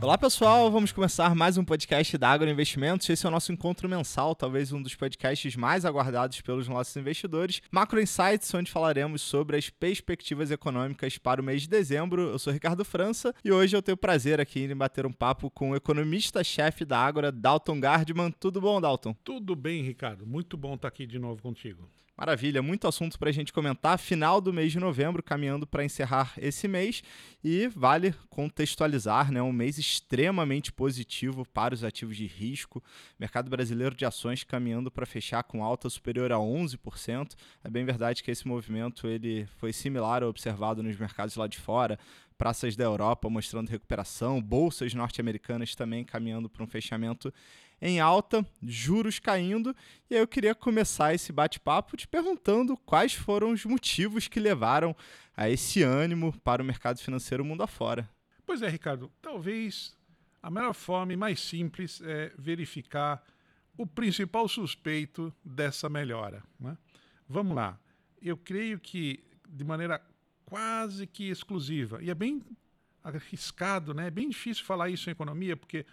Olá pessoal, vamos começar mais um podcast da Agro Investimentos. Esse é o nosso encontro mensal, talvez um dos podcasts mais aguardados pelos nossos investidores. Macro Insights, onde falaremos sobre as perspectivas econômicas para o mês de dezembro. Eu sou Ricardo França e hoje eu tenho o prazer aqui em bater um papo com o economista-chefe da Ágora, Dalton Gardman. Tudo bom, Dalton? Tudo bem, Ricardo. Muito bom estar aqui de novo contigo. Maravilha, muito assunto para a gente comentar. Final do mês de novembro, caminhando para encerrar esse mês. E vale contextualizar, né? Um mês extremamente positivo para os ativos de risco. Mercado brasileiro de ações caminhando para fechar com alta superior a 11%. É bem verdade que esse movimento ele foi similar ao observado nos mercados lá de fora praças da Europa mostrando recuperação, bolsas norte-americanas também caminhando para um fechamento em alta, juros caindo, e aí eu queria começar esse bate-papo te perguntando quais foram os motivos que levaram a esse ânimo para o mercado financeiro mundo afora. Pois é, Ricardo, talvez a melhor forma e mais simples é verificar o principal suspeito dessa melhora. Né? Vamos lá. Eu creio que de maneira quase que exclusiva, e é bem arriscado, né? é bem difícil falar isso em economia, porque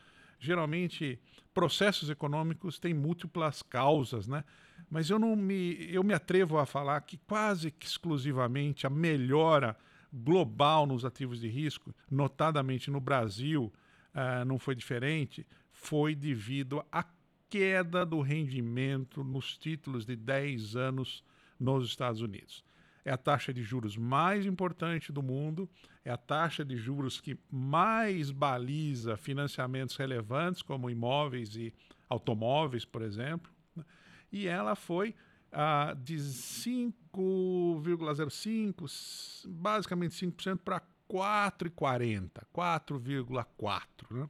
geralmente processos econômicos têm múltiplas causas, né? Mas eu não me eu me atrevo a falar que quase que exclusivamente a melhora global nos ativos de risco, notadamente no Brasil, uh, não foi diferente, foi devido à queda do rendimento nos títulos de 10 anos nos Estados Unidos é a taxa de juros mais importante do mundo, é a taxa de juros que mais baliza financiamentos relevantes, como imóveis e automóveis, por exemplo. Né? E ela foi ah, de 5,05%, basicamente 5%, para 4,40%, 4,4%. Né?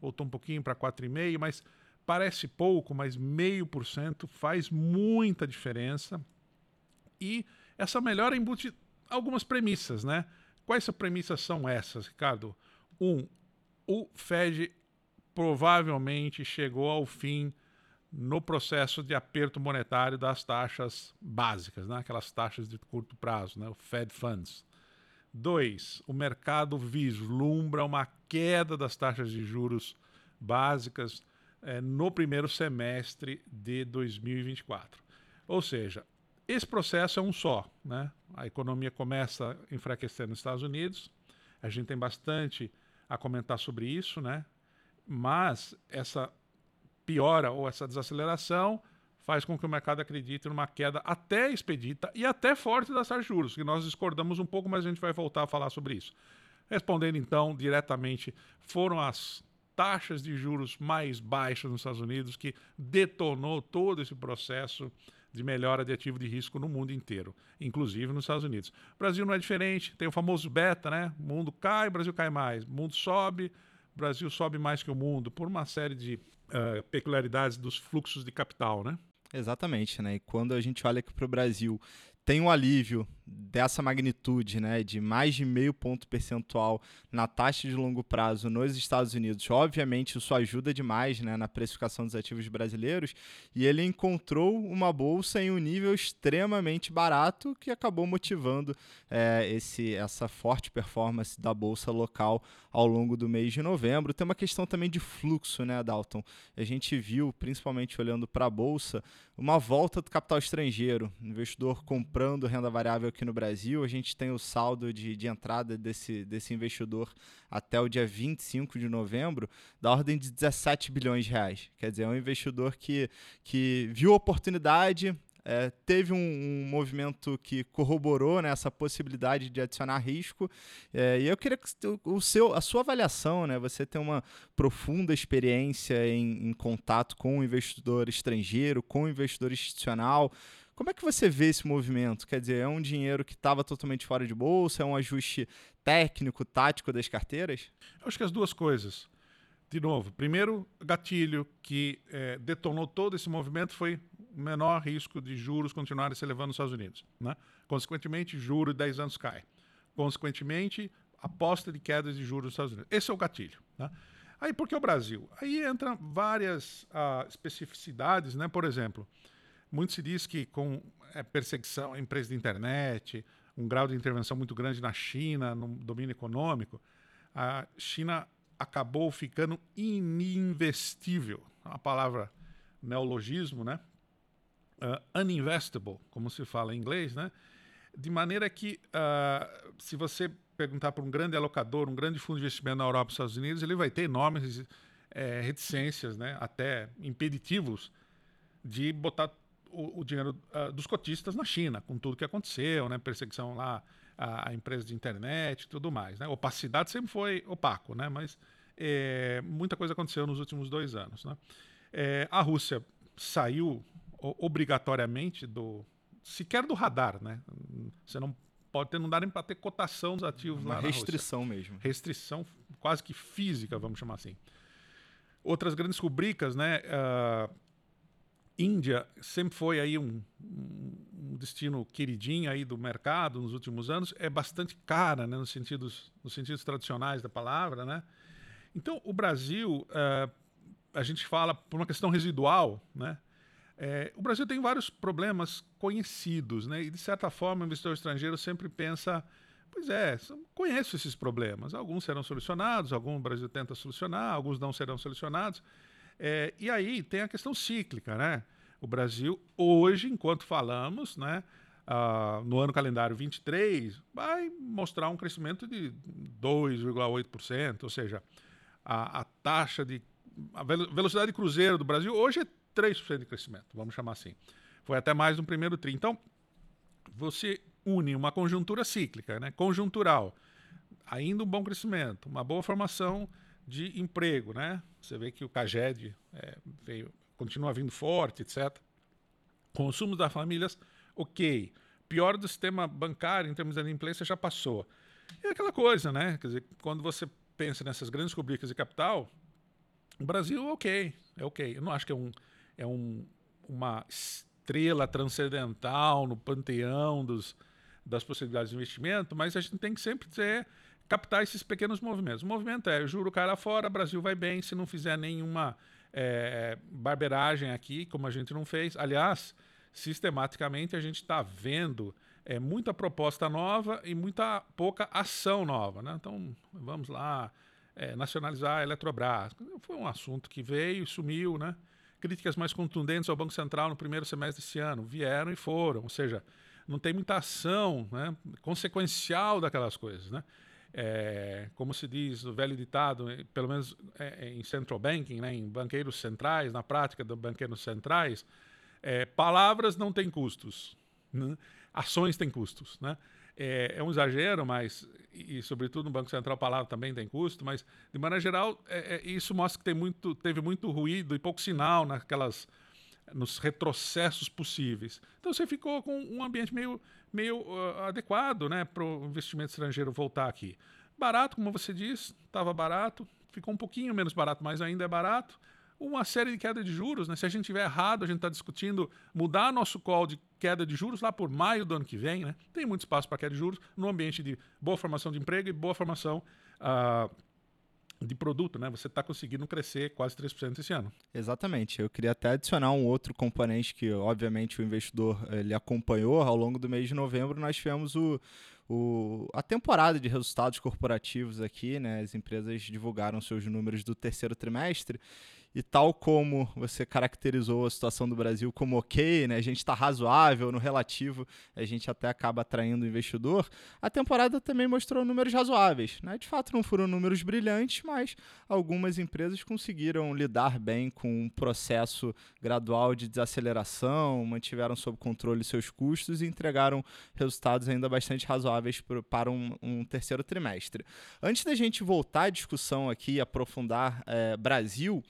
Voltou um pouquinho para 4,5%, mas parece pouco, mas meio por cento faz muita diferença. E essa melhora embute algumas premissas, né? Quais premissas são essas, Ricardo? Um, o Fed provavelmente chegou ao fim no processo de aperto monetário das taxas básicas, né? aquelas taxas de curto prazo, né? o Fed Funds. Dois, o mercado vislumbra uma queda das taxas de juros básicas eh, no primeiro semestre de 2024. Ou seja, esse processo é um só. Né? A economia começa a enfraquecer nos Estados Unidos, a gente tem bastante a comentar sobre isso, né? mas essa piora ou essa desaceleração faz com que o mercado acredite numa queda até expedita e até forte das taxas de juros, que nós discordamos um pouco, mas a gente vai voltar a falar sobre isso. Respondendo então diretamente, foram as taxas de juros mais baixas nos Estados Unidos que detonou todo esse processo de melhora de ativo de risco no mundo inteiro, inclusive nos Estados Unidos. O Brasil não é diferente, tem o famoso beta, né? O mundo cai, o Brasil cai mais. O mundo sobe, o Brasil sobe mais que o mundo, por uma série de uh, peculiaridades dos fluxos de capital, né? Exatamente, né? E quando a gente olha aqui para o Brasil, tem um alívio dessa magnitude, né, de mais de meio ponto percentual na taxa de longo prazo nos Estados Unidos, obviamente isso ajuda demais né, na precificação dos ativos brasileiros, e ele encontrou uma bolsa em um nível extremamente barato que acabou motivando é, esse, essa forte performance da bolsa local ao longo do mês de novembro. Tem uma questão também de fluxo, né, Dalton? A gente viu, principalmente olhando para a bolsa, uma volta do capital estrangeiro, investidor comprando renda variável aqui no Brasil. A gente tem o saldo de, de entrada desse, desse investidor até o dia 25 de novembro da ordem de 17 bilhões de reais. Quer dizer, é um investidor que, que viu a oportunidade, é, teve um, um, movimento que corroborou né, essa possibilidade de adicionar risco. É, e eu queria que o seu, a sua avaliação, né, você tem uma profunda experiência em, em contato com o investidor estrangeiro, com o investidor institucional. Como é que você vê esse movimento? Quer dizer, é um dinheiro que estava totalmente fora de bolsa? É um ajuste técnico, tático das carteiras? Eu acho que as duas coisas. De novo, primeiro gatilho que é, detonou todo esse movimento foi o menor risco de juros continuarem se elevando nos Estados Unidos. Né? Consequentemente, juro de 10 anos cai. Consequentemente, aposta de quedas de juros nos Estados Unidos. Esse é o gatilho. Né? Aí, por que o Brasil? Aí entram várias uh, especificidades, né? Por exemplo, muito se diz que com é, perseguição à empresa de internet, um grau de intervenção muito grande na China, no domínio econômico, a China acabou ficando ininvestível. Uma palavra neologismo, né? Uh, uninvestable, como se fala em inglês, né? De maneira que, uh, se você perguntar para um grande alocador, um grande fundo de investimento na Europa e nos Estados Unidos, ele vai ter enormes é, reticências, né? até impeditivos, de botar o, o dinheiro uh, dos cotistas na China, com tudo que aconteceu, né? perseguição lá a, a empresas de internet e tudo mais. Né? Opacidade sempre foi opaco, né? mas é, muita coisa aconteceu nos últimos dois anos. Né? É, a Rússia saiu obrigatoriamente do sequer do radar, né? Você não pode ter, não dá nem para ter cotação dos ativos Uma lá restrição mesmo. Restrição quase que física, vamos chamar assim. Outras grandes rubricas, né? Uh, Índia sempre foi aí um, um, destino queridinho aí do mercado nos últimos anos, é bastante cara, né, nos sentidos, nos sentidos tradicionais da palavra, né? Então, o Brasil, uh, a gente fala por uma questão residual, né? É, o Brasil tem vários problemas conhecidos, né? E de certa forma, o investidor estrangeiro sempre pensa, pois é, conheço esses problemas. Alguns serão solucionados, alguns o Brasil tenta solucionar, alguns não serão solucionados. É, e aí tem a questão cíclica, né? O Brasil, hoje, enquanto falamos, né, uh, no ano calendário 23, vai mostrar um crescimento de 2,8%, ou seja, a, a, taxa de. A velocidade de cruzeiro do Brasil hoje é 3% de crescimento, vamos chamar assim. Foi até mais no primeiro tri. Então, você une uma conjuntura cíclica, né, conjuntural, ainda um bom crescimento, uma boa formação de emprego, né? Você vê que o CAGED é, veio, continua vindo forte, etc. Consumo das famílias, ok. Pior do sistema bancário em termos de inadimplência já passou. É aquela coisa, né? Quer dizer, quando você pensa nessas grandes rubricas de capital, o Brasil, ok, é ok. Eu não acho que é, um, é um, uma estrela transcendental no panteão dos, das possibilidades de investimento, mas a gente tem que sempre ter captar esses pequenos movimentos. O movimento é, juro cara fora, Brasil vai bem, se não fizer nenhuma é, barberagem aqui, como a gente não fez. Aliás, sistematicamente a gente está vendo é, muita proposta nova e muita pouca ação nova. Né? Então, vamos lá, é, nacionalizar a Eletrobras. Foi um assunto que veio e sumiu, né? Críticas mais contundentes ao Banco Central no primeiro semestre desse ano vieram e foram, ou seja, não tem muita ação né, consequencial daquelas coisas. Né? É, como se diz o velho ditado, pelo menos é, é, em central banking, né, em banqueiros centrais, na prática dos banqueiros centrais, é, palavras não têm custos, né? ações têm custos. Né? É, é, um exagero, mas, e sobretudo no Banco Central, a palavra também tem custo, mas de maneira geral, é, isso mostra que tem muito, teve muito ruído e pouco sinal naquelas nos retrocessos possíveis. Então você ficou com um ambiente meio, meio uh, adequado né, para o investimento estrangeiro voltar aqui. Barato, como você diz, estava barato, ficou um pouquinho menos barato, mas ainda é barato. Uma série de queda de juros, né? Se a gente tiver errado, a gente está discutindo mudar nosso call de queda de juros lá por maio do ano que vem, né? Tem muito espaço para queda de juros no ambiente de boa formação de emprego e boa formação uh, de produto, né? Você está conseguindo crescer quase 3% esse ano. Exatamente. Eu queria até adicionar um outro componente que, obviamente, o investidor ele acompanhou ao longo do mês de novembro. Nós tivemos o, o, a temporada de resultados corporativos aqui, né? As empresas divulgaram seus números do terceiro trimestre e tal como você caracterizou a situação do Brasil como ok, né? A gente está razoável no relativo, a gente até acaba atraindo o investidor. A temporada também mostrou números razoáveis, né? De fato, não foram números brilhantes, mas algumas empresas conseguiram lidar bem com um processo gradual de desaceleração, mantiveram sob controle seus custos e entregaram resultados ainda bastante razoáveis para um, um terceiro trimestre. Antes da gente voltar à discussão aqui e aprofundar é, Brasil,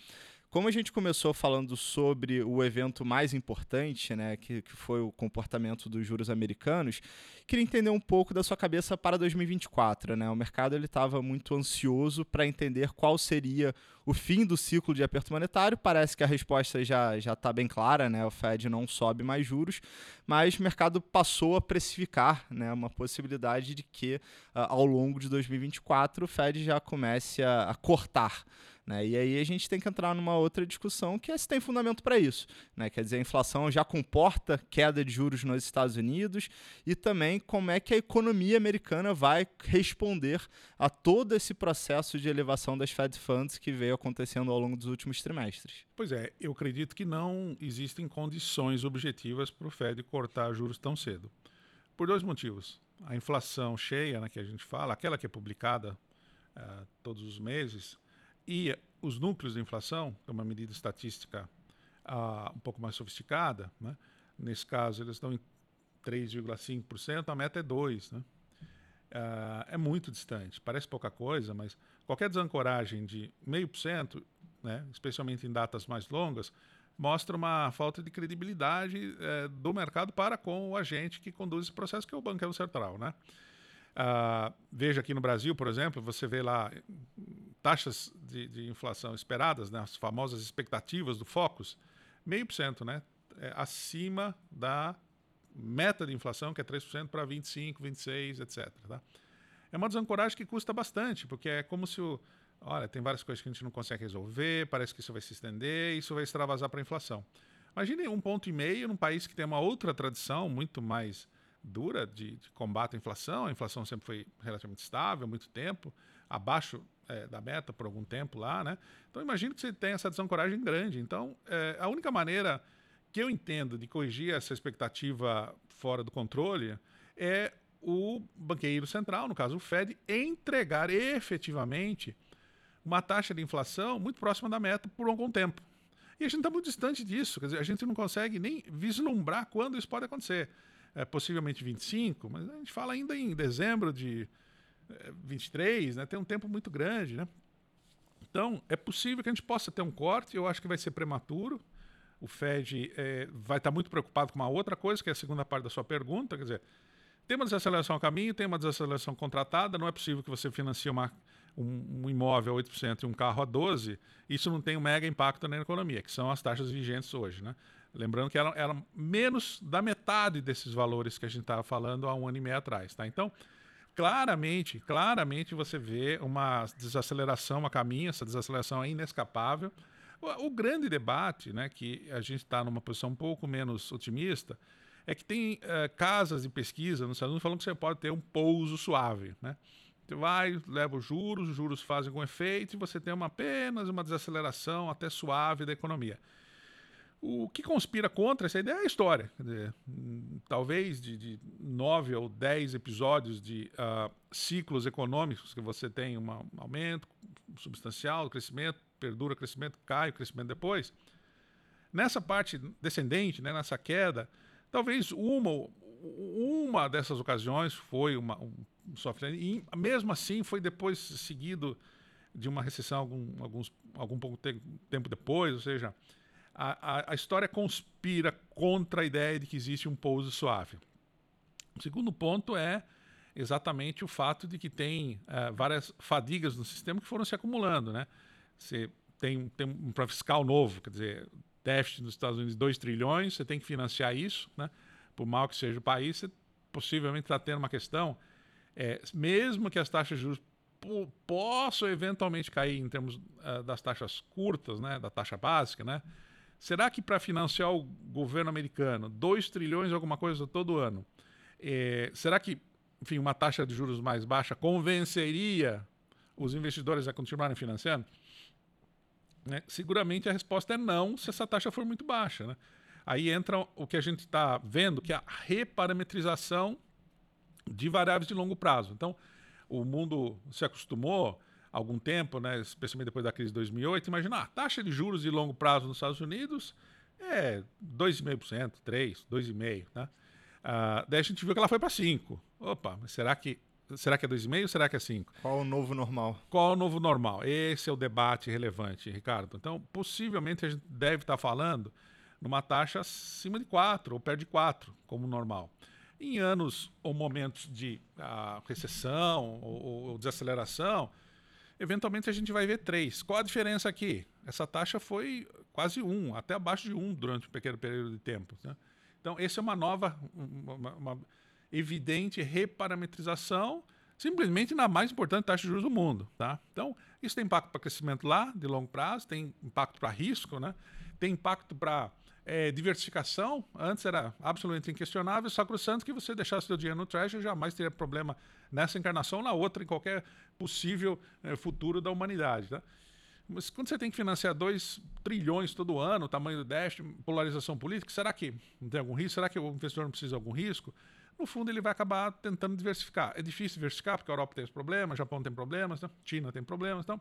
como a gente começou falando sobre o evento mais importante, né, que, que foi o comportamento dos juros americanos, queria entender um pouco da sua cabeça para 2024. Né? O mercado estava muito ansioso para entender qual seria o fim do ciclo de aperto monetário. Parece que a resposta já está bem clara, né? o Fed não sobe mais juros, mas o mercado passou a precificar né, uma possibilidade de que, uh, ao longo de 2024, o Fed já comece a, a cortar Né? E aí a gente tem que entrar numa outra discussão que é se tem fundamento para isso. Né? Quer dizer, a inflação já comporta queda de juros nos Estados Unidos e também como é que a economia americana vai responder a todo esse processo de elevação das Fed Funds que veio acontecendo ao longo dos últimos trimestres. Pois é, eu acredito que não existem condições objetivas para o Fed cortar juros tão cedo. Por dois motivos. A inflação cheia, né, que a gente fala, aquela que é publicada uh, todos os meses, e os núcleos de inflação, que é uma medida estatística uh, um pouco mais sofisticada, né? nesse caso eles estão em 3,5%, a meta é 2%. Né? Uh, é muito distante, parece pouca coisa, mas qualquer desancoragem de 0,5%, né, especialmente em datas mais longas, mostra uma falta de credibilidade eh, do mercado para com o agente que conduz esse processo, que é o Banco Central. Né? Uh, veja aqui no Brasil, por exemplo, você vê lá taxas de, de inflação esperadas, né, as famosas expectativas do Focus, meio por cento, né, é acima da meta de inflação, que é 3% para 25%, 26%, etc. Tá? É uma desancoragem que custa bastante, porque é como se o. Olha, tem várias coisas que a gente não consegue resolver, parece que isso vai se estender, isso vai extravasar para a inflação. Imagine um ponto e meio num país que tem uma outra tradição muito mais dura de, de combate à inflação. A inflação sempre foi relativamente estável há muito tempo, abaixo é, da meta por algum tempo lá, né? Então imagino que você tem essa desancoragem grande. Então é, a única maneira que eu entendo de corrigir essa expectativa fora do controle é o banqueiro central, no caso o Fed, entregar efetivamente uma taxa de inflação muito próxima da meta por algum tempo. E a gente está muito distante disso, quer dizer, a gente não consegue nem vislumbrar quando isso pode acontecer. É, possivelmente 25, mas a gente fala ainda em dezembro de 23, né? Tem um tempo muito grande, né? Então, é possível que a gente possa ter um corte, eu acho que vai ser prematuro. O Fed é, vai estar muito preocupado com uma outra coisa, que é a segunda parte da sua pergunta, quer dizer, tem uma desaceleração a caminho, tem uma desaceleração contratada, não é possível que você financie uma, um, um, imóvel a 8% e um carro a 12%, isso não tem um mega impacto na economia, que são as taxas vigentes hoje, né? Lembrando que eram, eram menos da metade desses valores que a gente estava falando há um ano e meio atrás, tá? Então, claramente, claramente você vê uma desaceleração a caminho, essa desaceleração é inescapável. O, o grande debate, né, que a gente está numa posição um pouco menos otimista, é que tem uh, casas de pesquisa nos Estados Unidos falando que você pode ter um pouso suave, né? Você vai, leva os juros, os juros fazem algum efeito e você tem uma, apenas uma desaceleração até suave da economia. O que conspira contra essa ideia é a história. Dizer, talvez de, de, nove ou dez episódios de uh, ciclos econômicos que você tem um aumento substancial, crescimento, perdura crescimento, cai o crescimento depois. Nessa parte descendente, né, nessa queda, talvez uma, uma dessas ocasiões foi uma, um landing, e mesmo assim foi depois seguido de uma recessão algum, alguns, algum pouco tempo depois, ou seja, a, a, história conspira contra a ideia de que existe um pouso suave. O segundo ponto é exatamente o fato de que tem uh, várias fadigas no sistema que foram se acumulando. Né? Você tem, tem um plano fiscal novo, quer dizer, déficit nos Estados Unidos de 2 trilhões, você tem que financiar isso, né? por mal que seja o país, você possivelmente está tendo uma questão, é, mesmo que as taxas de juros possam eventualmente cair em termos uh, das taxas curtas, né? da taxa básica, né? Será que para financiar o governo americano 2 trilhões alguma coisa todo ano, é, será que, enfim, uma taxa de juros mais baixa convenceria os investidores a continuarem financiando? Né? Seguramente a resposta é não, se essa taxa for muito baixa. Né? Aí entra o que a gente está vendo, que é a reparametrização de variáveis de longo prazo. Então, o mundo se acostumou algum tempo, né, especialmente depois da crise de 2008, imagina, a taxa de juros de longo prazo nos Estados Unidos é 2,5%, 3%, 2,5%. Né? Ah, daí a gente viu que ela foi para 5%. Opa, mas será que, será que é 2,5% ou será que é 5%? Qual o novo normal? Qual o novo normal? Esse é o debate relevante, Ricardo. Então, possivelmente a gente deve estar falando numa taxa acima de 4% ou perto de 4%, como normal. Em anos ou momentos de ah, recessão ou, ou desaceleração, eventualmente a gente vai ver três. Qual a diferença aqui? Essa taxa foi quase um, até abaixo de um durante um pequeno período de tempo. Né? Então, essa é uma nova, uma, uma evidente reparametrização simplesmente na mais importante taxa de juros do mundo. Tá? Então, isso tem impacto para crescimento lá, de longo prazo, tem impacto para risco, né? tem impacto para é, diversificação. Antes era absolutamente inquestionável, só cruzando que você deixasse seu dinheiro no Treasury jamais teria problema nessa encarnação ou na outra, em qualquer possível é, futuro da humanidade. Tá? Mas quando você tem que financiar 2 trilhões todo ano, tamanho do Dash, polarização política, será que não tem algum risco? Será que o investidor não precisa de algum risco? no fundo ele vai acabar tentando diversificar. É difícil diversificar porque a Europa tem esse problema, o Japão tem problemas, né? China tem problemas, então.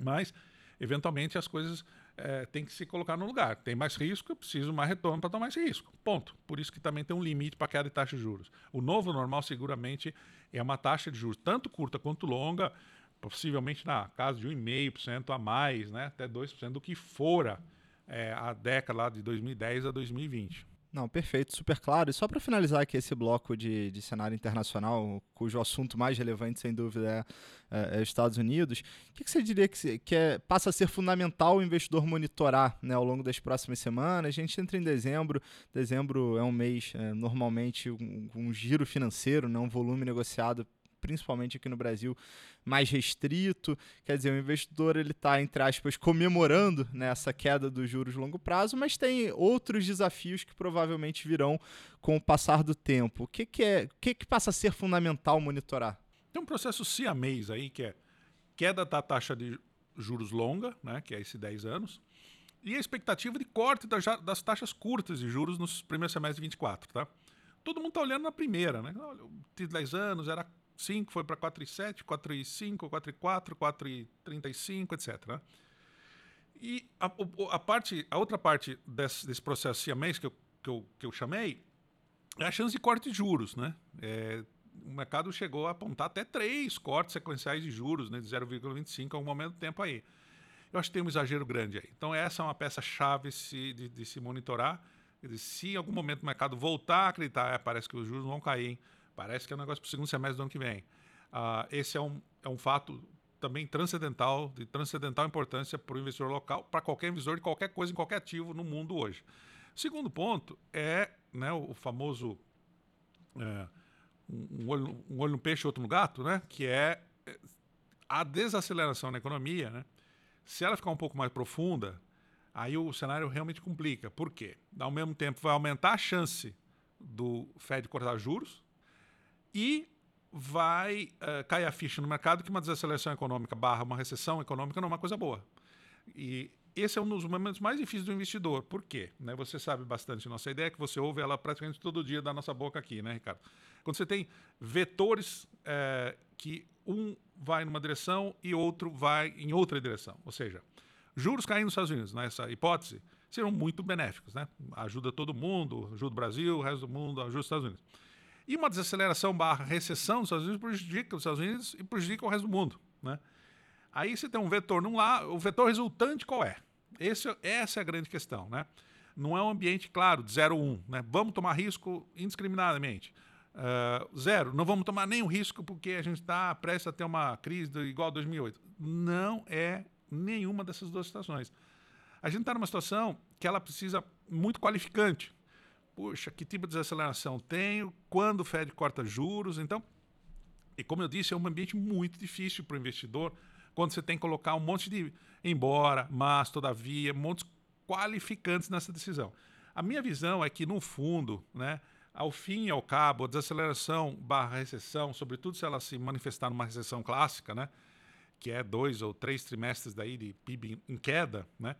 Mas eventualmente as coisas é, têm que se colocar no lugar. Tem mais risco, eu preciso mais retorno para tomar esse risco. Ponto. Por isso que também tem um limite para queda de taxa de juros. O novo normal seguramente é uma taxa de juros tanto curta quanto longa, possivelmente na casa de 1,5% a mais, né? até 2% do que fora é, a década lá de 2010 a 2020. Não, perfeito, super claro. E só para finalizar aqui esse bloco de, de cenário internacional, cujo assunto mais relevante, sem dúvida, é, é, é Estados Unidos, o que, que você diria que, que é, passa a ser fundamental o investidor monitorar né, ao longo das próximas semanas? A gente entra em dezembro, dezembro é um mês, é, normalmente, um, um, giro financeiro, né, um volume negociado principalmente aqui no Brasil, mais restrito. Quer dizer, o investidor ele está, entre aspas, comemorando né, essa queda dos juros longo prazo, mas tem outros desafios que provavelmente virão com o passar do tempo. O que, que, é, o que, que passa a ser fundamental monitorar? Tem um processo siamês aí, que é queda da taxa de juros longa, né, que é esse 10 anos, e a expectativa de corte das taxas curtas de juros nos primeiros semestres de 24, tá? Todo mundo está olhando na primeira, né? Olha, o 10 anos era 5 foi para 4,7, 4,5, 4,4, 4,35, etc. E a, a, parte, a outra parte desse, desse processo siamês que eu, que, eu, que eu chamei é a chance de corte de juros. Né? É, o mercado chegou a apontar até três cortes sequenciais de juros, né, de 0,25 a um momento do tempo aí. Eu acho que tem um exagero grande aí. Então, essa é uma peça-chave de, de, se monitorar. Se em algum momento o mercado voltar a acreditar, é, parece que os juros vão cair, hein? Parece que é um negócio para o segundo semestre do ano que vem. Uh, esse é um, é um fato também transcendental, de transcendental importância para o investidor local, para qualquer investidor de qualquer coisa, em qualquer ativo no mundo hoje. Segundo ponto é né, o famoso é, um, olho, um olho no peixe, outro no gato, né, que é, é a desaceleração na economia. Né, se ela ficar um pouco mais profunda, aí o cenário realmente complica. Por quê? Ao mesmo tempo, vai aumentar a chance do Fed cortar juros, e vai uh, cair a ficha no mercado que uma desaceleração econômica barra uma recessão econômica não é uma coisa boa. E esse é um dos momentos mais difíceis do investidor. Por quê? Né, você sabe bastante nossa ideia, que você ouve ela praticamente todo dia da nossa boca aqui, né, Ricardo? Quando você tem vetores é, que um vai numa direção e outro vai em outra direção. Ou seja, juros caindo nos Estados Unidos, nessa hipótese, serão muito benéficos. Né? Ajuda todo mundo, ajuda o Brasil, o resto do mundo, ajuda os Estados Unidos. E uma desaceleração barra recessão dos Estados Unidos prejudica os Estados Unidos e prejudica o resto do mundo. Né? Aí você tem um vetor num lado, o vetor resultante qual é? Esse, essa é a grande questão. Né? Não é um ambiente, claro, de 0 1. Um, né? Vamos tomar risco indiscriminadamente. Uh, zero, não vamos tomar nenhum risco porque a gente está prestes a ter uma crise do, igual a 2008. Não é nenhuma dessas duas situações. A gente está numa situação que ela precisa muito qualificante puxa, que tipo de desaceleração tenho, quando o Fed corta juros. Então, e como eu disse, é um ambiente muito difícil para o investidor, quando você tem que colocar um monte de embora, mas, todavia, montes qualificantes nessa decisão. A minha visão é que, no fundo, né, ao fim e ao cabo, a desaceleração barra recessão, sobretudo se ela se manifestar numa recessão clássica, né, que é dois ou três trimestres daí de PIB em queda, né,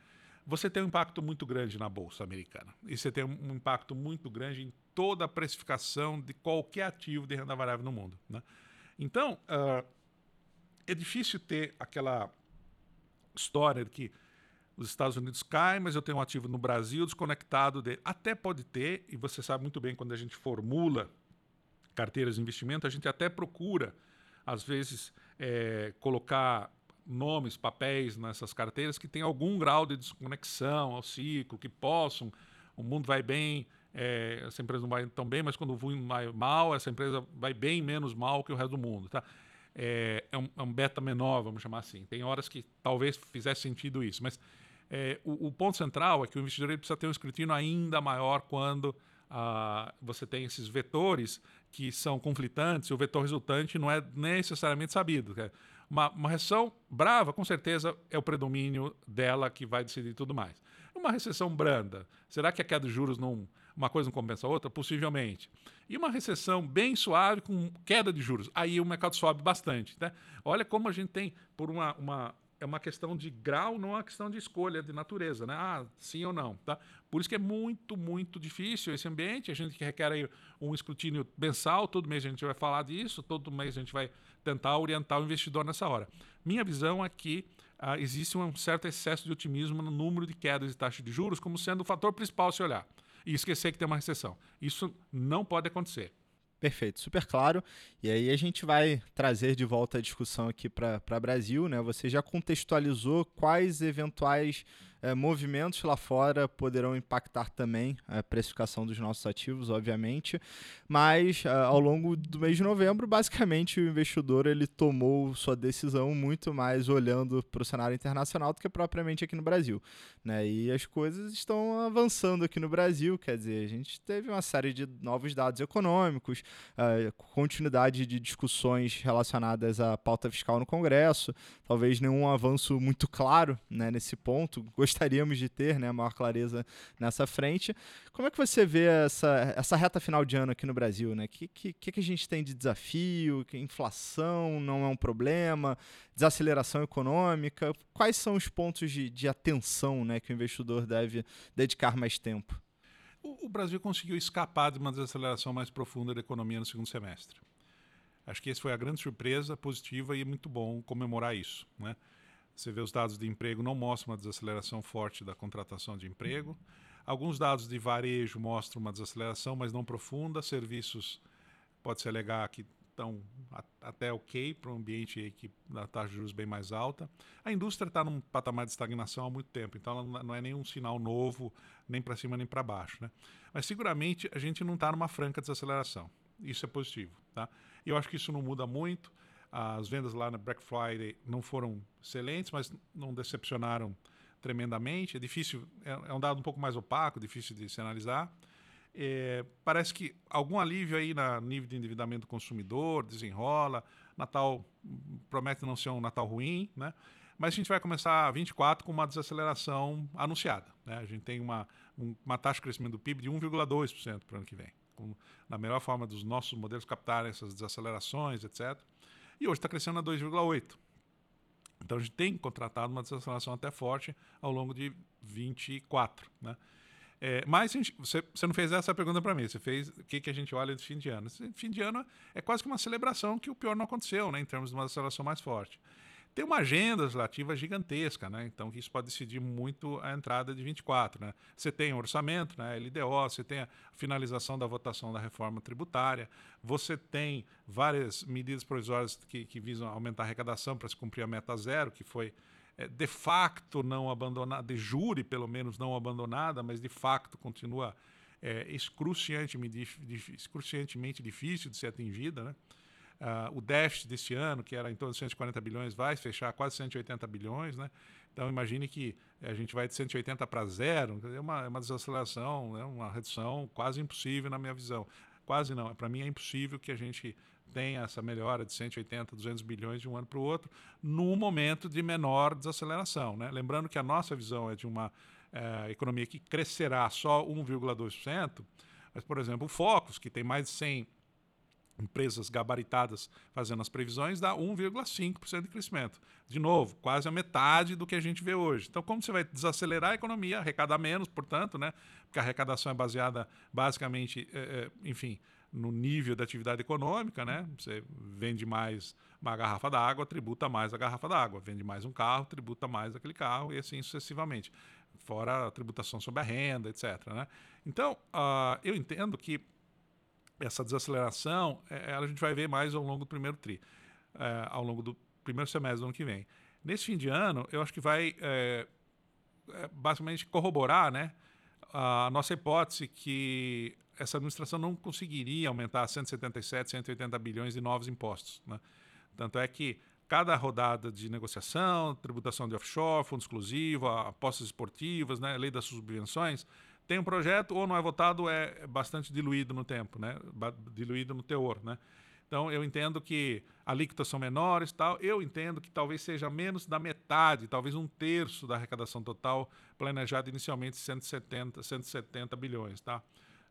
você tem um impacto muito grande na bolsa americana. E você tem um impacto muito grande em toda a precificação de qualquer ativo de renda variável no mundo. Né? Então, uh, é difícil ter aquela história de que os Estados Unidos caem, mas eu tenho um ativo no Brasil desconectado dele. Até pode ter, e você sabe muito bem quando a gente formula carteiras de investimento, a gente até procura, às vezes, é, colocar nomes, papéis nessas carteiras que tem algum grau de desconexão ao ciclo, que possam, o mundo vai bem, é, essa empresa não vai tão bem, mas quando vai mal, essa empresa vai bem menos mal que o resto do mundo. Tá? É, é, um, é um beta menor, vamos chamar assim. Tem horas que talvez fizesse sentido isso, mas é, o, o, ponto central é que o investidor precisa ter um escrutínio ainda maior quando ah, você tem esses vetores que são conflitantes, e o vetor resultante não é necessariamente sabido. Uma, uma recessão brava, com certeza, é o predomínio dela que vai decidir tudo mais. Uma recessão branda, será que a queda de juros não. Uma coisa não compensa a outra? Possivelmente. E uma recessão bem suave com queda de juros. Aí o mercado sobe bastante. Né? Olha como a gente tem, por uma, uma é uma questão de grau, não é uma questão de escolha, de natureza, né? Ah, sim ou não, tá? Por isso que é muito, muito difícil esse ambiente. A gente requer aí um escrutínio mensal, todo mês a gente vai falar disso, todo mês a gente vai tentar orientar o investidor nessa hora. Minha visão é que ah, existe um certo excesso de otimismo no número de quedas de taxa de juros como sendo o fator principal se olhar. E esquecer que tem uma recessão. Isso não pode acontecer. Perfeito, super claro. E aí a gente vai trazer de volta a discussão aqui para Brasil, né? Você já contextualizou quais eventuais é, movimentos lá fora poderão impactar também a precificação dos nossos ativos, obviamente, mas uh, ao longo do mês de novembro, basicamente o investidor ele tomou sua decisão muito mais olhando para o cenário internacional do que propriamente aqui no Brasil, né? E as coisas estão avançando aqui no Brasil, quer dizer, a gente teve uma série de novos dados econômicos, uh, continuidade de discussões relacionadas à pauta fiscal no Congresso, talvez nenhum avanço muito claro, né, nesse ponto gostaríamos de ter, né, maior clareza nessa frente. Como é que você vê essa, essa reta final de ano aqui no Brasil? O né? que, que, que a gente tem de desafio? Que inflação não é um problema? Desaceleração econômica? Quais são os pontos de, de atenção né, que o investidor deve dedicar mais tempo? O, o Brasil conseguiu escapar de uma desaceleração mais profunda da economia no segundo semestre. Acho que essa foi a grande surpresa positiva e é muito bom comemorar isso. Né? Você vê os dados de emprego não mostram uma desaceleração forte da contratação de emprego. Alguns dados de varejo mostram uma desaceleração, mas não profunda. Serviços, pode-se alegar que estão até ok para um ambiente que da taxa de juros bem mais alta. A indústria está num patamar de estagnação há muito tempo, então não é nenhum sinal novo, nem para cima nem para baixo. Né? Mas seguramente a gente não está numa franca desaceleração. Isso é positivo. Tá? Eu acho que isso não muda muito. As vendas lá na Black Friday não foram excelentes, mas não decepcionaram tremendamente. É difícil, é, é um dado um pouco mais opaco, difícil de se analisar. É, parece que algum alívio aí no nível de endividamento do consumidor, desenrola. Natal promete não ser um Natal ruim, né? Mas a gente vai começar 24 com uma desaceleração anunciada. Né? A gente tem uma, uma taxa de crescimento do PIB de 1,2% para o ano que vem. Com, na melhor forma dos nossos modelos captarem essas desacelerações, etc e hoje está crescendo a 2,8. Então a gente tem contratado uma desaceleração até forte ao longo de 24. Né? É, mas gente, você, você, não fez essa pergunta para mim, você fez o que, que a gente olha de fim de ano. Esse fim de ano é quase que uma celebração que o pior não aconteceu, né, em termos de uma aceleração mais forte tem uma agenda legislativa gigantesca, né? Então isso pode decidir muito a entrada de 24, né? Você tem o orçamento, né? LDO, você tem a finalização da votação da reforma tributária, você tem várias medidas provisórias que, que visam aumentar a arrecadação para se cumprir a meta zero, que foi é, de facto não abandonada, de jure pelo menos não abandonada, mas de facto continua é, excruciantemente, excruciantemente difícil de ser atingida, né? Uh, o déficit desse ano, que era em torno de 140 bilhões, vai fechar quase 180 bilhões. Né? Então, imagine que a gente vai de 180 para zero, é uma, é uma desaceleração, né? uma redução quase impossível na minha visão. Quase não, para mim é impossível que a gente tenha essa melhora de 180, 200 bilhões de um ano para o outro, num momento de menor desaceleração. Né? Lembrando que a nossa visão é de uma é, economia que crescerá só 1,2%, mas, por exemplo, o Focus, que tem mais de 100 empresas gabaritadas fazendo as previsões, dá 1,5% de crescimento. De novo, quase a metade do que a gente vê hoje. Então, como você vai desacelerar a economia, arrecadar menos, portanto, né? Porque a arrecadação é baseada basicamente, é, é, enfim, no nível da atividade econômica, né? Você vende mais uma garrafa d'água, tributa mais a garrafa d'água. Vende mais um carro, tributa mais aquele carro e assim sucessivamente. Fora a tributação sobre a renda, etc. Né? Então, uh, eu entendo que essa desaceleração, é, a gente vai ver mais ao longo do primeiro tri, é, ao longo do primeiro semestre do ano que vem. Nesse fim de ano, eu acho que vai é, é, basicamente corroborar né, a nossa hipótese que essa administração não conseguiria aumentar 177, 180 bilhões de novos impostos. Né? Tanto é que cada rodada de negociação, tributação de offshore, fundo exclusivo, apostas esportivas, né, lei das subvenções, tem um projeto ou não é votado é bastante diluído no tempo, né? Diluído no teor, né? Então eu entendo que alíquotas são menores, tal. Eu entendo que talvez seja menos da metade, talvez um terço da arrecadação total planejada inicialmente 170, 170 bilhões, tá?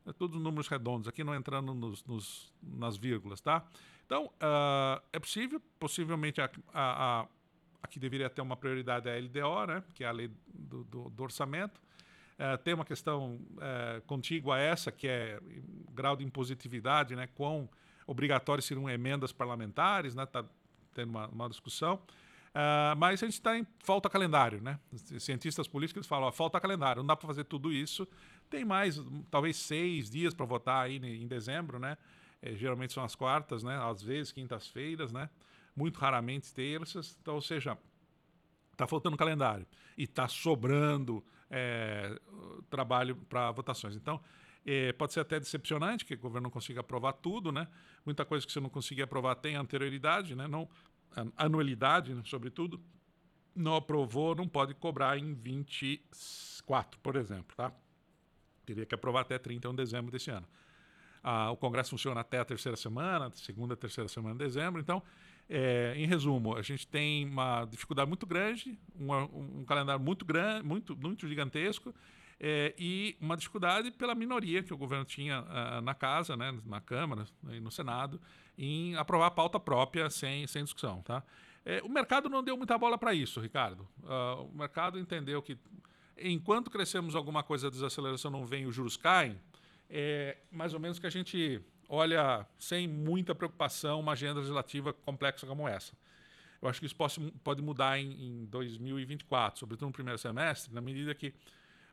É todos números redondos, aqui não entrando nos, nos nas vírgulas, tá? Então uh, é possível, possivelmente a, a, a, a, que deveria ter uma prioridade é a LDO, né? Que é a lei do, do, do orçamento. É, tem uma questão é, contígua a essa, que é grau de impositividade, né? Quão obrigatórias seriam emendas parlamentares, né? Está tendo uma, uma discussão. Uh, mas a gente está em falta calendário, né? Cientistas políticos falam, ó, falta calendário, não dá para fazer tudo isso. Tem mais, talvez seis dias para votar aí em dezembro, né? É, geralmente são as quartas, né? Às vezes quintas-feiras, né? Muito raramente terças. Então, ou seja, está faltando calendário e está sobrando é, trabalho para votações. Então, é, pode ser até decepcionante que o governo não consiga aprovar tudo, né? Muita coisa que você não conseguir aprovar tem anterioridade, né? Não, anualidade, né? sobretudo. Não aprovou, não pode cobrar em 24, por exemplo, tá? Teria que aprovar até 31 de dezembro desse ano. Ah, o Congresso funciona até a terceira semana, segunda, terceira semana de dezembro. Então, é, em resumo, a gente tem uma dificuldade muito grande, um, calendário muito grande, muito, muito gigantesco, é, e uma dificuldade pela minoria que o governo tinha uh, na casa, né, na Câmara e no Senado, em aprovar pauta própria sem, sem discussão. Tá? É, o mercado não deu muita bola para isso, Ricardo. Uh, o mercado entendeu que enquanto crescemos alguma coisa, a desaceleração não vem, os juros caem, é mais ou menos que a gente olha sem muita preocupação uma agenda legislativa complexa como essa. Eu acho que isso pode, pode mudar em, em 2024, sobretudo no primeiro semestre, na medida que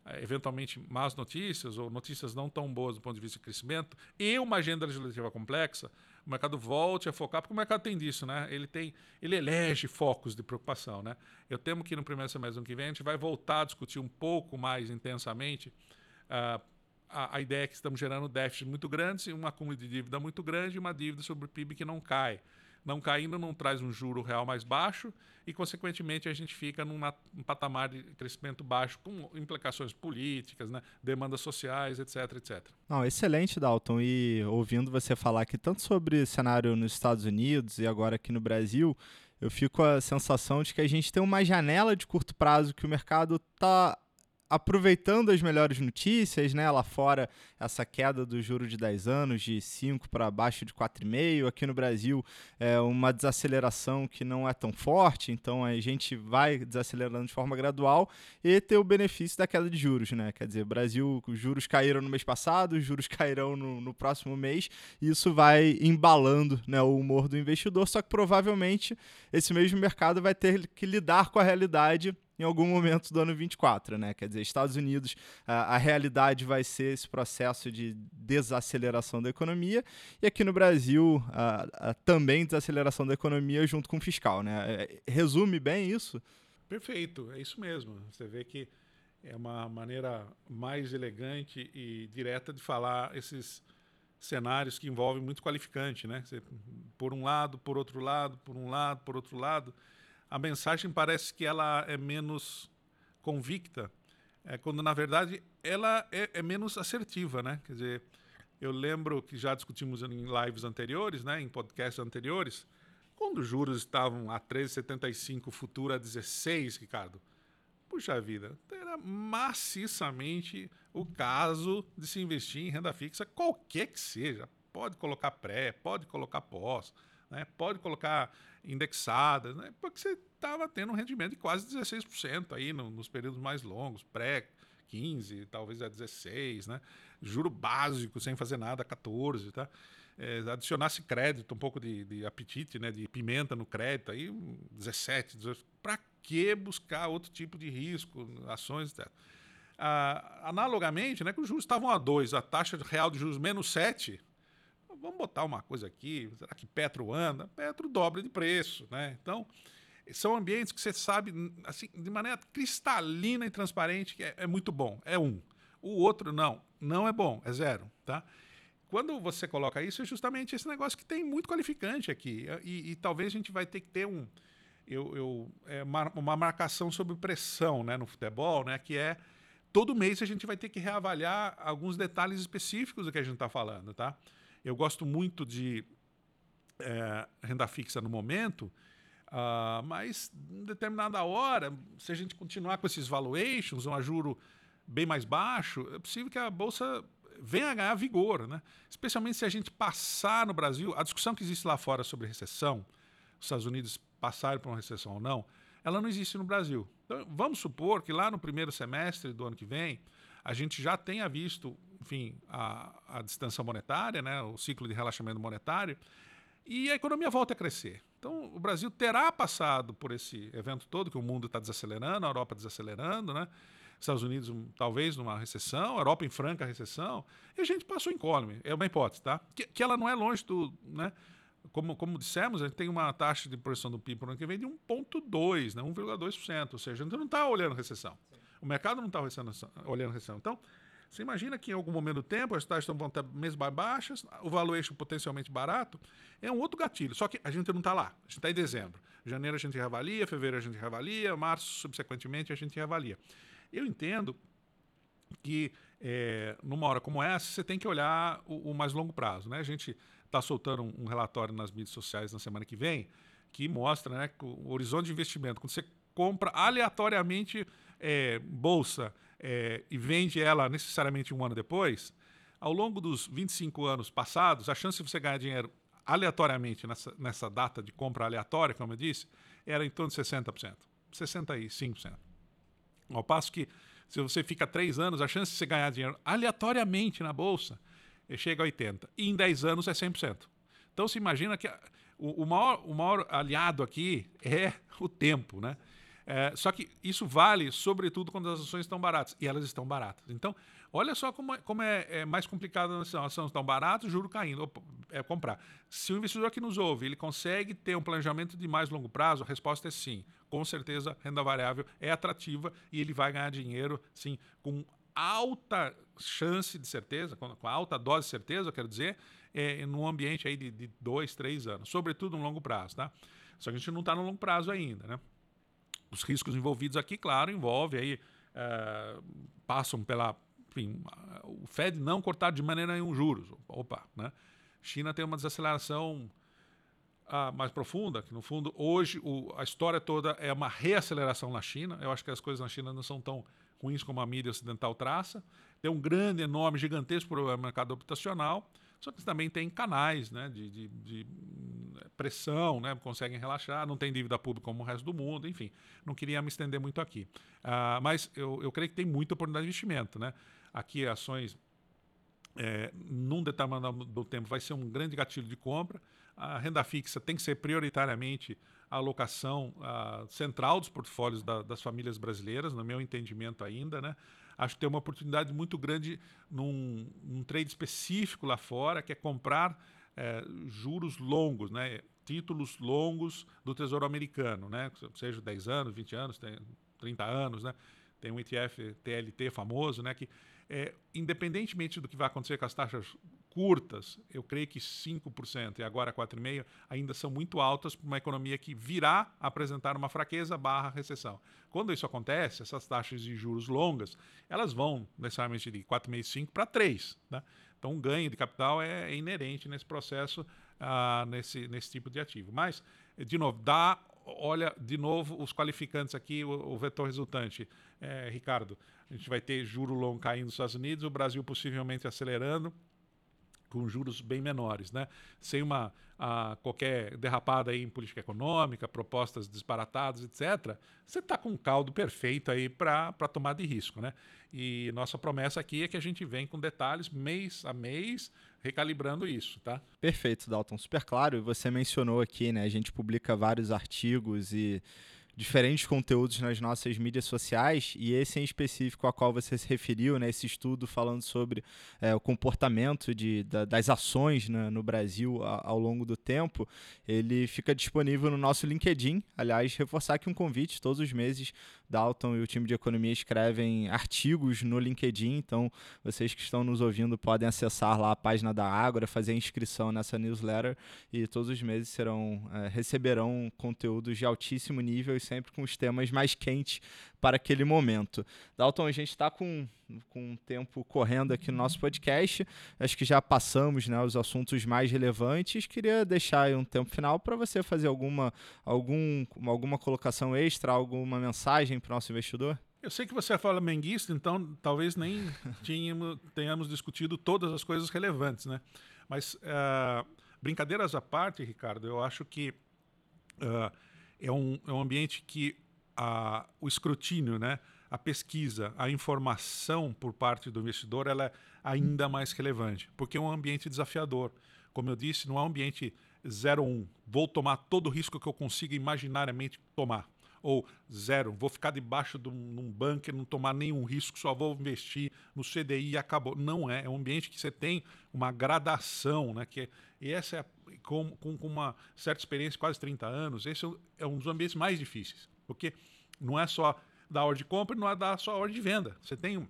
eh, eventualmente más notícias ou notícias não tão boas do ponto de vista de crescimento e uma agenda legislativa complexa, o mercado volte a focar, porque o mercado tem disso, né? Ele tem, ele elege focos de preocupação, né? Eu temo que no primeiro semestre do ano que vem a gente vai voltar a discutir um pouco mais intensamente uh, a, a, ideia é que estamos gerando déficits muito grandes, um acúmulo de dívida muito grande e uma dívida sobre o PIB que não cai. Não caindo não traz um juro real mais baixo e, consequentemente, a gente fica num patamar de crescimento baixo com implicações políticas, né, demandas sociais, etc, etc. Não, excelente, Dalton. E ouvindo você falar aqui tanto sobre cenário nos Estados Unidos e agora aqui no Brasil, eu fico com a sensação de que a gente tem uma janela de curto prazo que o mercado está aproveitando as melhores notícias, né? Lá fora, essa queda do juro de 10 anos de 5 para baixo de 4,5. Aqui no Brasil, é uma desaceleração que não é tão forte, então a gente vai desacelerando de forma gradual e ter o benefício da queda de juros, né? Quer dizer, Brasil, os juros caíram no mês passado, os juros cairão no, no próximo mês, e isso vai embalando né, o humor do investidor, só que provavelmente esse mesmo mercado vai ter que lidar com a realidade em algum momento do ano 24, né? Quer dizer, Estados Unidos, a, a, realidade vai ser esse processo de desaceleração da economia e aqui no Brasil a, a também desaceleração da economia junto com o fiscal, né? É, resume bem isso? Perfeito, é isso mesmo. Você vê que é uma maneira mais elegante e direta de falar esses cenários que envolvem muito qualificante, né? Você, por um lado, por outro lado, por um lado, por outro lado a mensagem parece que ela é menos convicta, é, quando na verdade ela é, é, menos assertiva, né? Quer dizer, eu lembro que já discutimos em lives anteriores, né, em podcasts anteriores, quando os juros estavam a 13,75, futuro a 16, Ricardo. Puxa vida, era maciçamente o caso de se investir em renda fixa, qualquer que seja. Pode colocar pré, pode colocar pós, né? pode colocar indexadas, né? porque você estava tendo um rendimento de quase 16% aí no, nos períodos mais longos, pré 15, talvez a 16, né? Juro básico, sem fazer nada, 14, tá? É, adicionasse crédito, um pouco de, de, apetite, né, de pimenta no crédito, aí 17, 18. Para que buscar outro tipo de risco, ações, etc. Ah, analogamente, né, que os juros estavam a 2, a taxa real de juros menos 7, vamos botar uma coisa aqui, será que Petro anda? Petro dobra de preço, né? Então, são ambientes que você sabe, assim, de maneira cristalina e transparente, que é, é muito bom, é um. O outro, não, não é bom, é zero, tá? Quando você coloca isso, é justamente esse negócio que tem muito qualificante aqui. E, e talvez a gente vai ter que ter um, eu, eu, é uma, uma marcação sobre pressão né, no futebol, né, que é todo mês a gente vai ter que reavaliar alguns detalhes específicos do que a gente está falando, tá? Eu gosto muito de é, renda fixa no momento, uh, mas em determinada hora, se a gente continuar com esses valuations, um juro bem mais baixo, é possível que a bolsa venha a ganhar vigor, né? Especialmente se a gente passar no Brasil, a discussão que existe lá fora sobre recessão, os Estados Unidos passarem por uma recessão ou não, ela não existe no Brasil. Então, vamos supor que lá no primeiro semestre do ano que vem, a gente já tenha visto, enfim, a, a distância monetária, né, o ciclo de relaxamento monetário, e a economia volta a crescer. Então, o Brasil terá passado por esse evento todo, que o mundo está desacelerando, a Europa desacelerando, né? Estados Unidos talvez numa recessão, Europa em franca recessão, e a gente passou incólume, é uma hipótese, tá? Que, que ela não é longe do, né? Como, como dissemos, a gente tem uma taxa de projeção do PIB para o ano que vem de 1,2%, né? 1,2%, ou seja, a gente não está olhando recessão. O mercado não está olhando recessão. Então, você imagina que em algum momento do tempo as taxas vão estar mesmo baixas, o valuation potencialmente barato, é um outro gatilho. Só que a gente não está lá. A gente está em dezembro. Janeiro a gente reavalia, fevereiro a gente reavalia, março, subsequentemente, a gente reavalia. Eu entendo que é, numa hora como essa, você tem que olhar o, o mais longo prazo. Né? A gente está soltando um, um, relatório nas mídias sociais na semana que vem que mostra né, que o horizonte de investimento, quando você compra aleatoriamente é, bolsa é, e vende ela necessariamente um ano depois, ao longo dos 25 anos passados, a chance de você ganhar dinheiro aleatoriamente nessa, nessa data de compra aleatória, como eu disse, era em torno de 60%, 65%. Ao passo que, se você fica três anos, a chance de você ganhar dinheiro aleatoriamente na bolsa eh, chega a 80%. E em 10 anos é 100%. Então, se imagina que o, o, maior, o maior aliado aqui é o tempo, né? É, só que isso vale, sobretudo, quando as ações estão baratas. E elas estão baratas. Então, olha só como, é, como é, é mais complicado as ações estão baratas, juro caindo. Opa, é comprar. Se o investidor que nos ouve ele consegue ter um planejamento de mais longo prazo, a resposta é sim com certeza renda variável é atrativa e ele vai ganhar dinheiro, sim, com alta chance de certeza, com, alta dose de certeza, eu quero dizer, é, num ambiente aí de, de dois, três anos, sobretudo no longo prazo, tá? Só que a gente não está no longo prazo ainda, né? Os riscos envolvidos aqui, claro, envolve aí, é, passam pela, enfim, o Fed não cortar de maneira nenhuma juros, opa, né? China tem uma desaceleração a mais profunda, que no fundo hoje o, a história toda é uma reaceleração na China. Eu acho que as coisas na China não são tão ruins como a mídia ocidental traça. Tem um grande, enorme, gigantesco problema no mercado habitacional, só que também tem canais né, de, de, de pressão, né, conseguem relaxar, não tem dívida pública como o resto do mundo, enfim. Não queria me estender muito aqui. Uh, mas eu, eu creio que tem muita oportunidade de investimento. Né? Aqui ações, é, num determinado tempo, vai ser um grande gatilho de compra a renda fixa tem que ser prioritariamente a alocação uh, central dos portfólios da, das famílias brasileiras, no meu entendimento ainda, né? Acho que tem uma oportunidade muito grande num, num trade específico lá fora, que é comprar é, juros longos, né? títulos longos do Tesouro Americano, né? seja 10 anos, 20 anos, 30 anos. Né? Tem um ETF TLT famoso, né? que é, independentemente do que vai acontecer com as taxas curtas, eu creio que 5% e agora 4,5% ainda são muito altas para uma economia que virá apresentar uma fraqueza barra recessão. Quando isso acontece, essas taxas de juros longas, elas vão necessariamente de 4,5% para 3%. Né? Então, o um ganho de capital é, é, inerente nesse processo, ah, nesse, nesse tipo de ativo. Mas, de novo, dá, olha de novo os qualificantes aqui, o, o vetor resultante. É, Ricardo, a gente vai ter juro longo caindo nos Estados Unidos, o Brasil possivelmente acelerando, com juros bem menores, né? sem uma a, qualquer derrapada aí em política econômica, propostas disparatadas, etc., você está com um caldo perfeito aí para tomar de risco. Né? E nossa promessa aqui é que a gente vem com detalhes mês a mês, recalibrando isso. Tá? Perfeito, Dalton, super claro. E você mencionou aqui, né? a gente publica vários artigos e diferentes conteúdos nas nossas mídias sociais e esse em específico a qual você se referiu, né, esse estudo falando sobre é, o comportamento de, da, das ações né, no Brasil a, ao longo do tempo, ele fica disponível no nosso LinkedIn. Aliás, reforçar aqui um convite, todos os meses Dalton e o time de economia escrevem artigos no LinkedIn, então vocês que estão nos ouvindo podem acessar lá a página da Ágora, fazer a inscrição nessa newsletter e todos os meses serão é, receberão conteúdos de altíssimo nível sempre com os temas mais quentes para aquele momento. Dalton, a gente está com, com o tempo correndo aqui no nosso podcast. Acho que já passamos né, os assuntos mais relevantes. Queria deixar um tempo final para você fazer alguma, algum, alguma colocação extra, alguma mensagem para o nosso investidor. Eu sei que você é flamenguista, então talvez nem tínhamos, tenhamos discutido todas as coisas relevantes, né? Mas uh, brincadeiras à parte, Ricardo, eu acho que uh, é, um, é um ambiente que uh, o escrutínio, né? a pesquisa, a informação por parte do investidor, ela é ainda mais relevante, porque é um ambiente desafiador. Como eu disse, não é um ambiente 0-1. Vou tomar todo o risco que eu consiga imaginariamente tomar ou zero, vou ficar debaixo de um, um bunker, não tomar nenhum risco, só vou investir no CDI e acabou. Não é, é um ambiente que você tem uma gradação, né? Que, e essa é com, com, uma certa experiência, quase 30 anos, esse é um dos ambientes mais difíceis, porque não é só da hora de compra, não é da só hora de venda. Você tem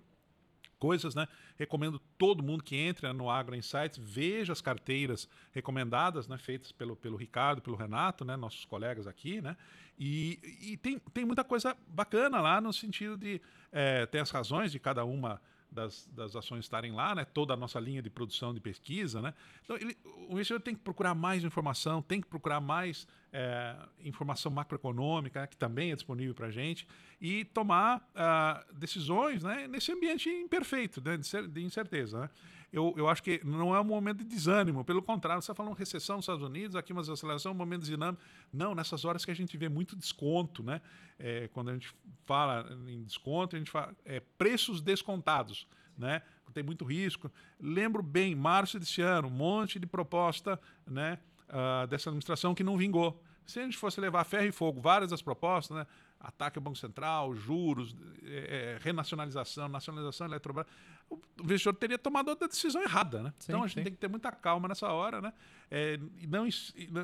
coisas, né? Recomendo todo mundo que entre no Agro Insights, veja as carteiras recomendadas, né? Feitas pelo, pelo Ricardo, pelo Renato, né? Nossos colegas aqui, né? E, e tem, tem muita coisa bacana lá no sentido de é, ter as razões de cada uma das, das ações estarem lá, né? toda a nossa linha de produção de pesquisa. Né? Então, ele, o investidor tem que procurar mais informação, tem que procurar mais é, informação macroeconômica, né? que também é disponível para a gente, e tomar uh, decisões né? nesse ambiente imperfeito, né? de incerteza. Né? Eu, eu acho que não é um momento de desânimo, pelo contrário, você está falando recessão nos Estados Unidos, aqui uma desaceleração, um momento dinâmico. Não, nessas horas que a gente vê muito desconto, né? É, quando a gente fala em desconto, a gente fala é, preços descontados, né? Tem muito risco. Lembro bem, março desse ano, um monte de proposta né, uh, dessa administração que não vingou. Se a gente fosse levar ferro e fogo várias das propostas, né? ataque ao Banco Central, juros, é, renacionalização, nacionalização, Eletrobras, o investidor teria tomado outra decisão errada, né? Sim, então a gente sim. tem que ter muita calma nessa hora, né? É, não,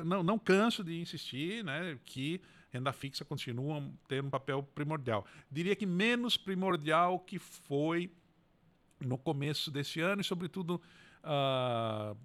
não, não canso de insistir, né? Que renda fixa continua tendo um papel primordial. Diria que menos primordial que foi no começo desse ano e, sobretudo, uh,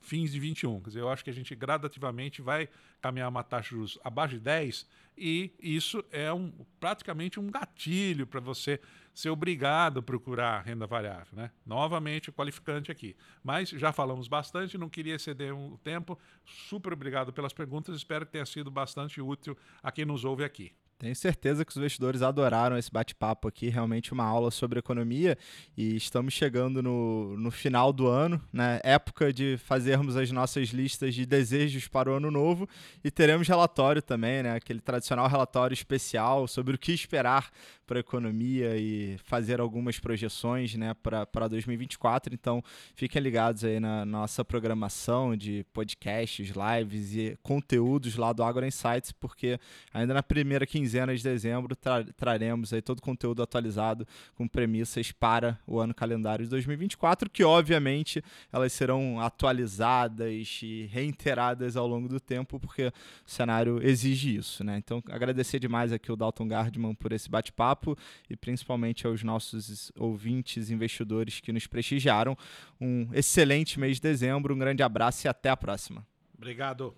fins de 21. Quer dizer, eu acho que a gente gradativamente vai caminhar uma taxa de juros abaixo de 10 e isso é um, praticamente um gatilho para você ser obrigado a procurar renda variável. Né? Novamente, qualificante aqui. Mas já falamos bastante, não queria exceder o um tempo. Super obrigado pelas perguntas, espero que tenha sido bastante útil a quem nos ouve aqui. Tenho certeza que os investidores adoraram esse bate-papo aqui, realmente uma aula sobre economia e estamos chegando no, no final do ano, né? época de fazermos as nossas listas de desejos para o ano novo e teremos relatório também, né? aquele tradicional relatório especial sobre o que esperar para a economia e fazer algumas projeções né, para 2024. Então, fiquem ligados aí na nossa programação de podcasts, lives e conteúdos lá do Agro Insights, porque ainda na primeira quinzena de dezembro tra traremos aí todo o conteúdo atualizado com premissas para o ano calendário de 2024, que obviamente elas serão atualizadas e reiteradas ao longo do tempo, porque o cenário exige isso. Né? Então, agradecer demais aqui o Dalton Gardman por esse bate-papo papo e principalmente aos nossos ouvintes, investidores que nos prestigiaram. Um excelente mês de dezembro, um grande abraço e até a próxima. Obrigado.